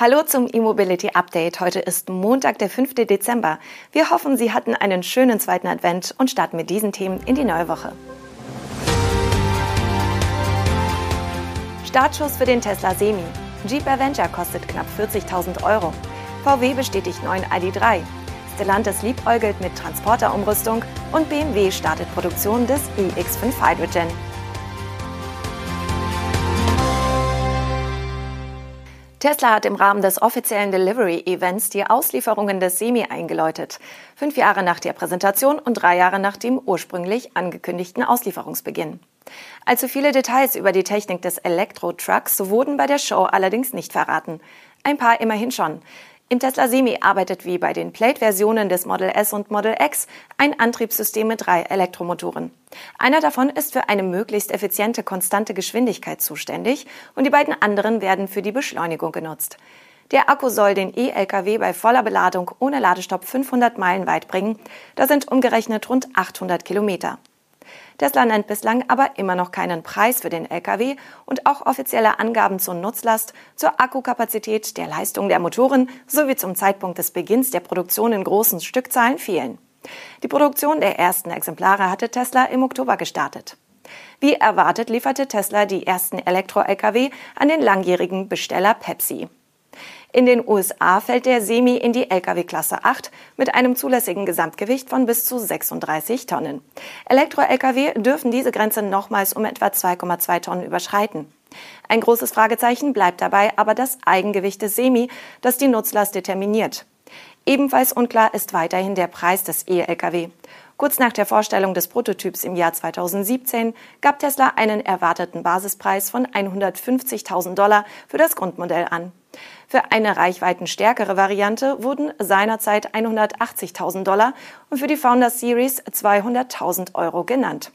Hallo zum E-Mobility Update. Heute ist Montag, der 5. Dezember. Wir hoffen, Sie hatten einen schönen zweiten Advent und starten mit diesen Themen in die neue Woche. Startschuss für den Tesla Semi. Jeep Avenger kostet knapp 40.000 Euro. VW bestätigt neuen ID3. Stellantis liebäugelt mit Transporterumrüstung und BMW startet Produktion des iX5 Hydrogen. Tesla hat im Rahmen des offiziellen Delivery-Events die Auslieferungen des Semi eingeläutet. Fünf Jahre nach der Präsentation und drei Jahre nach dem ursprünglich angekündigten Auslieferungsbeginn. Allzu viele Details über die Technik des Elektro-Trucks wurden bei der Show allerdings nicht verraten. Ein paar immerhin schon. Im Tesla Semi arbeitet wie bei den Plate-Versionen des Model S und Model X ein Antriebssystem mit drei Elektromotoren. Einer davon ist für eine möglichst effiziente konstante Geschwindigkeit zuständig und die beiden anderen werden für die Beschleunigung genutzt. Der Akku soll den E-Lkw bei voller Beladung ohne Ladestopp 500 Meilen weit bringen. Das sind umgerechnet rund 800 Kilometer. Tesla nennt bislang aber immer noch keinen Preis für den Lkw und auch offizielle Angaben zur Nutzlast, zur Akkukapazität, der Leistung der Motoren sowie zum Zeitpunkt des Beginns der Produktion in großen Stückzahlen fehlen. Die Produktion der ersten Exemplare hatte Tesla im Oktober gestartet. Wie erwartet lieferte Tesla die ersten Elektro-Lkw an den langjährigen Besteller Pepsi. In den USA fällt der Semi in die Lkw-Klasse 8 mit einem zulässigen Gesamtgewicht von bis zu 36 Tonnen. Elektro-Lkw dürfen diese Grenze nochmals um etwa 2,2 Tonnen überschreiten. Ein großes Fragezeichen bleibt dabei aber das Eigengewicht des Semi, das die Nutzlast determiniert. Ebenfalls unklar ist weiterhin der Preis des E-Lkw. Kurz nach der Vorstellung des Prototyps im Jahr 2017 gab Tesla einen erwarteten Basispreis von 150.000 Dollar für das Grundmodell an. Für eine reichweitenstärkere Variante wurden seinerzeit 180.000 Dollar und für die Founder Series 200.000 Euro genannt.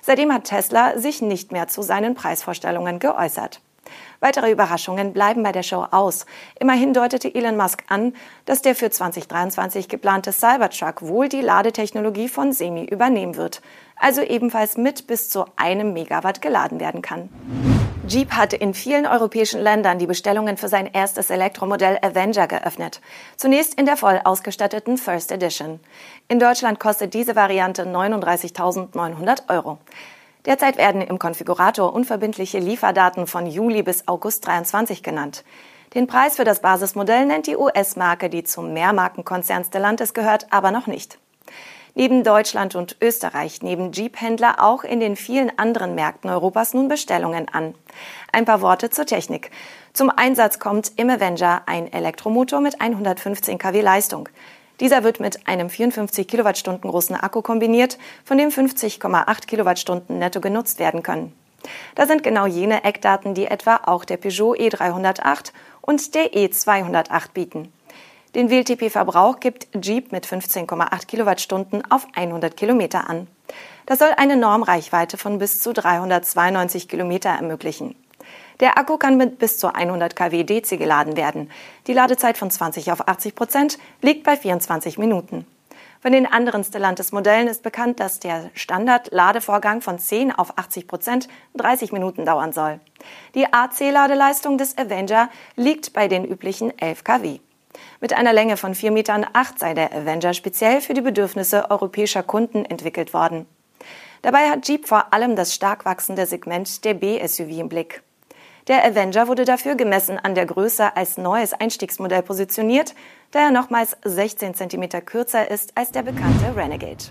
Seitdem hat Tesla sich nicht mehr zu seinen Preisvorstellungen geäußert. Weitere Überraschungen bleiben bei der Show aus. Immerhin deutete Elon Musk an, dass der für 2023 geplante Cybertruck wohl die Ladetechnologie von Semi übernehmen wird, also ebenfalls mit bis zu einem Megawatt geladen werden kann. Jeep hat in vielen europäischen Ländern die Bestellungen für sein erstes Elektromodell Avenger geöffnet. Zunächst in der voll ausgestatteten First Edition. In Deutschland kostet diese Variante 39.900 Euro. Derzeit werden im Konfigurator unverbindliche Lieferdaten von Juli bis August 23 genannt. Den Preis für das Basismodell nennt die US-Marke, die zum Mehrmarkenkonzern Stellantis gehört, aber noch nicht. Neben Deutschland und Österreich nehmen Jeep-Händler auch in den vielen anderen Märkten Europas nun Bestellungen an. Ein paar Worte zur Technik. Zum Einsatz kommt im Avenger ein Elektromotor mit 115 kW Leistung. Dieser wird mit einem 54 Kilowattstunden großen Akku kombiniert, von dem 50,8 Kilowattstunden netto genutzt werden können. Da sind genau jene Eckdaten, die etwa auch der Peugeot E308 und der E208 bieten. Den WLTP-Verbrauch gibt Jeep mit 15,8 Kilowattstunden auf 100 Kilometer an. Das soll eine Normreichweite von bis zu 392 Kilometer ermöglichen. Der Akku kann mit bis zu 100 kW DC geladen werden. Die Ladezeit von 20 auf 80 Prozent liegt bei 24 Minuten. Von den anderen Stellantis-Modellen ist bekannt, dass der Standard-Ladevorgang von 10 auf 80 Prozent 30 Minuten dauern soll. Die AC-Ladeleistung des Avenger liegt bei den üblichen 11 kW. Mit einer Länge von 4,8 Metern sei der Avenger speziell für die Bedürfnisse europäischer Kunden entwickelt worden. Dabei hat Jeep vor allem das stark wachsende Segment der B-SUV im Blick. Der Avenger wurde dafür gemessen an der Größe als neues Einstiegsmodell positioniert, da er nochmals 16 cm kürzer ist als der bekannte Renegade.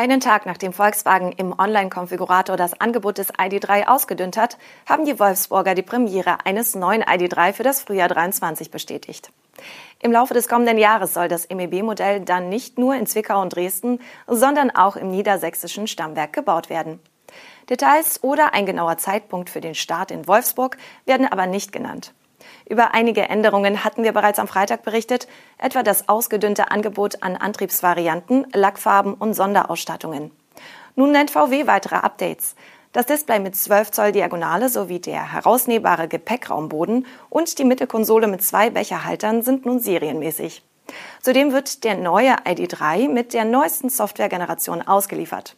Einen Tag nachdem Volkswagen im Online-Konfigurator das Angebot des ID3 ausgedünnt hat, haben die Wolfsburger die Premiere eines neuen ID3 für das Frühjahr 23 bestätigt. Im Laufe des kommenden Jahres soll das MEB-Modell dann nicht nur in Zwickau und Dresden, sondern auch im niedersächsischen Stammwerk gebaut werden. Details oder ein genauer Zeitpunkt für den Start in Wolfsburg werden aber nicht genannt. Über einige Änderungen hatten wir bereits am Freitag berichtet, etwa das ausgedünnte Angebot an Antriebsvarianten, Lackfarben und Sonderausstattungen. Nun nennt VW weitere Updates. Das Display mit 12 Zoll Diagonale sowie der herausnehmbare Gepäckraumboden und die Mittelkonsole mit zwei Becherhaltern sind nun serienmäßig. Zudem wird der neue ID3 mit der neuesten Softwaregeneration ausgeliefert.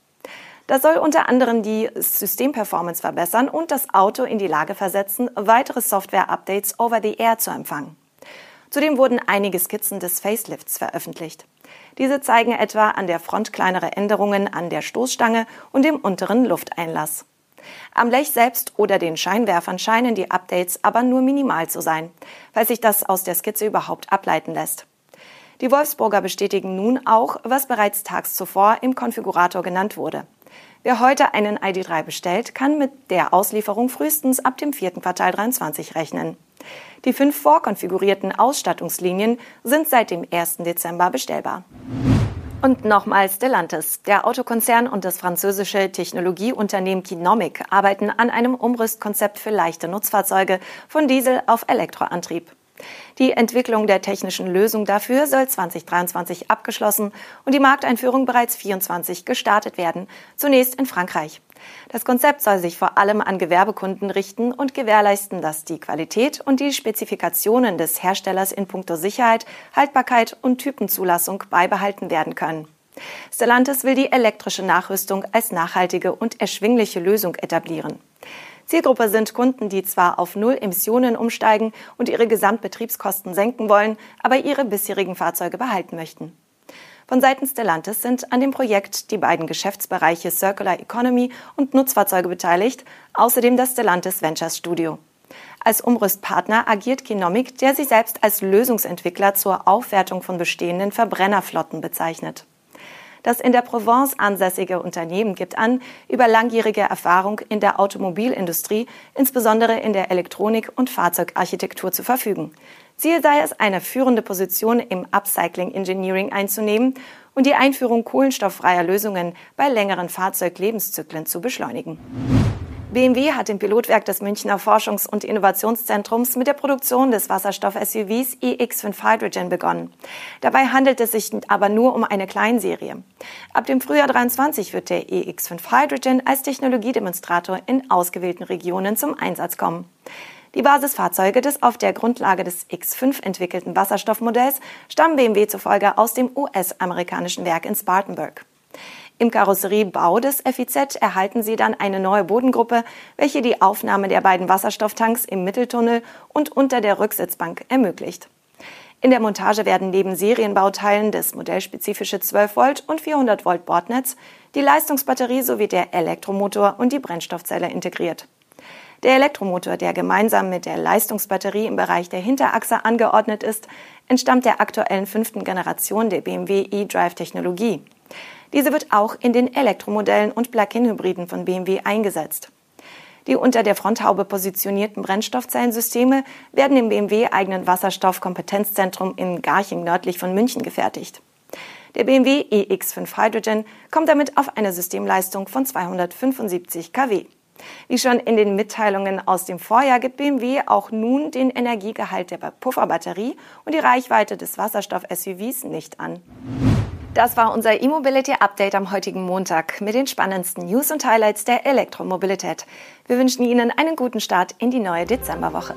Das soll unter anderem die Systemperformance verbessern und das Auto in die Lage versetzen, weitere Software-Updates over the air zu empfangen. Zudem wurden einige Skizzen des Facelifts veröffentlicht. Diese zeigen etwa an der Front kleinere Änderungen an der Stoßstange und dem unteren Lufteinlass. Am Blech selbst oder den Scheinwerfern scheinen die Updates aber nur minimal zu sein, weil sich das aus der Skizze überhaupt ableiten lässt. Die Wolfsburger bestätigen nun auch, was bereits tags zuvor im Konfigurator genannt wurde. Wer heute einen ID3 bestellt, kann mit der Auslieferung frühestens ab dem vierten Quartal 23 rechnen. Die fünf vorkonfigurierten Ausstattungslinien sind seit dem 1. Dezember bestellbar. Und nochmals Stellantis. Der Autokonzern und das französische Technologieunternehmen Kinomic arbeiten an einem Umrüstkonzept für leichte Nutzfahrzeuge von Diesel auf Elektroantrieb. Die Entwicklung der technischen Lösung dafür soll 2023 abgeschlossen und die Markteinführung bereits 2024 gestartet werden, zunächst in Frankreich. Das Konzept soll sich vor allem an Gewerbekunden richten und gewährleisten, dass die Qualität und die Spezifikationen des Herstellers in puncto Sicherheit, Haltbarkeit und Typenzulassung beibehalten werden können. Stellantis will die elektrische Nachrüstung als nachhaltige und erschwingliche Lösung etablieren. Zielgruppe sind Kunden, die zwar auf Null Emissionen umsteigen und ihre Gesamtbetriebskosten senken wollen, aber ihre bisherigen Fahrzeuge behalten möchten. Von Seiten Stellantis sind an dem Projekt die beiden Geschäftsbereiche Circular Economy und Nutzfahrzeuge beteiligt, außerdem das Stellantis Ventures Studio. Als Umrüstpartner agiert Kinomic, der sich selbst als Lösungsentwickler zur Aufwertung von bestehenden Verbrennerflotten bezeichnet. Das in der Provence ansässige Unternehmen gibt an, über langjährige Erfahrung in der Automobilindustrie, insbesondere in der Elektronik- und Fahrzeugarchitektur zu verfügen. Ziel sei es, eine führende Position im Upcycling Engineering einzunehmen und die Einführung kohlenstofffreier Lösungen bei längeren Fahrzeuglebenszyklen zu beschleunigen. BMW hat im Pilotwerk des Münchner Forschungs- und Innovationszentrums mit der Produktion des Wasserstoff-SUVs iX5 Hydrogen begonnen. Dabei handelt es sich aber nur um eine Kleinserie. Ab dem Frühjahr 23 wird der iX5 Hydrogen als Technologiedemonstrator in ausgewählten Regionen zum Einsatz kommen. Die Basisfahrzeuge des auf der Grundlage des X5 entwickelten Wasserstoffmodells stammen BMW zufolge aus dem US-amerikanischen Werk in Spartanburg. Im Karosseriebau des FIZ erhalten sie dann eine neue Bodengruppe, welche die Aufnahme der beiden Wasserstofftanks im Mitteltunnel und unter der Rücksitzbank ermöglicht. In der Montage werden neben Serienbauteilen das modellspezifische 12 Volt und 400 Volt Bordnetz, die Leistungsbatterie sowie der Elektromotor und die Brennstoffzelle integriert. Der Elektromotor, der gemeinsam mit der Leistungsbatterie im Bereich der Hinterachse angeordnet ist, entstammt der aktuellen fünften Generation der BMW eDrive-Technologie. Diese wird auch in den Elektromodellen und Plug-in-Hybriden von BMW eingesetzt. Die unter der Fronthaube positionierten Brennstoffzellensysteme werden im BMW-eigenen Wasserstoffkompetenzzentrum in Garching nördlich von München gefertigt. Der BMW EX5 Hydrogen kommt damit auf eine Systemleistung von 275 kW. Wie schon in den Mitteilungen aus dem Vorjahr gibt BMW auch nun den Energiegehalt der Pufferbatterie und die Reichweite des Wasserstoff-SUVs nicht an. Das war unser E-Mobility Update am heutigen Montag mit den spannendsten News und Highlights der Elektromobilität. Wir wünschen Ihnen einen guten Start in die neue Dezemberwoche.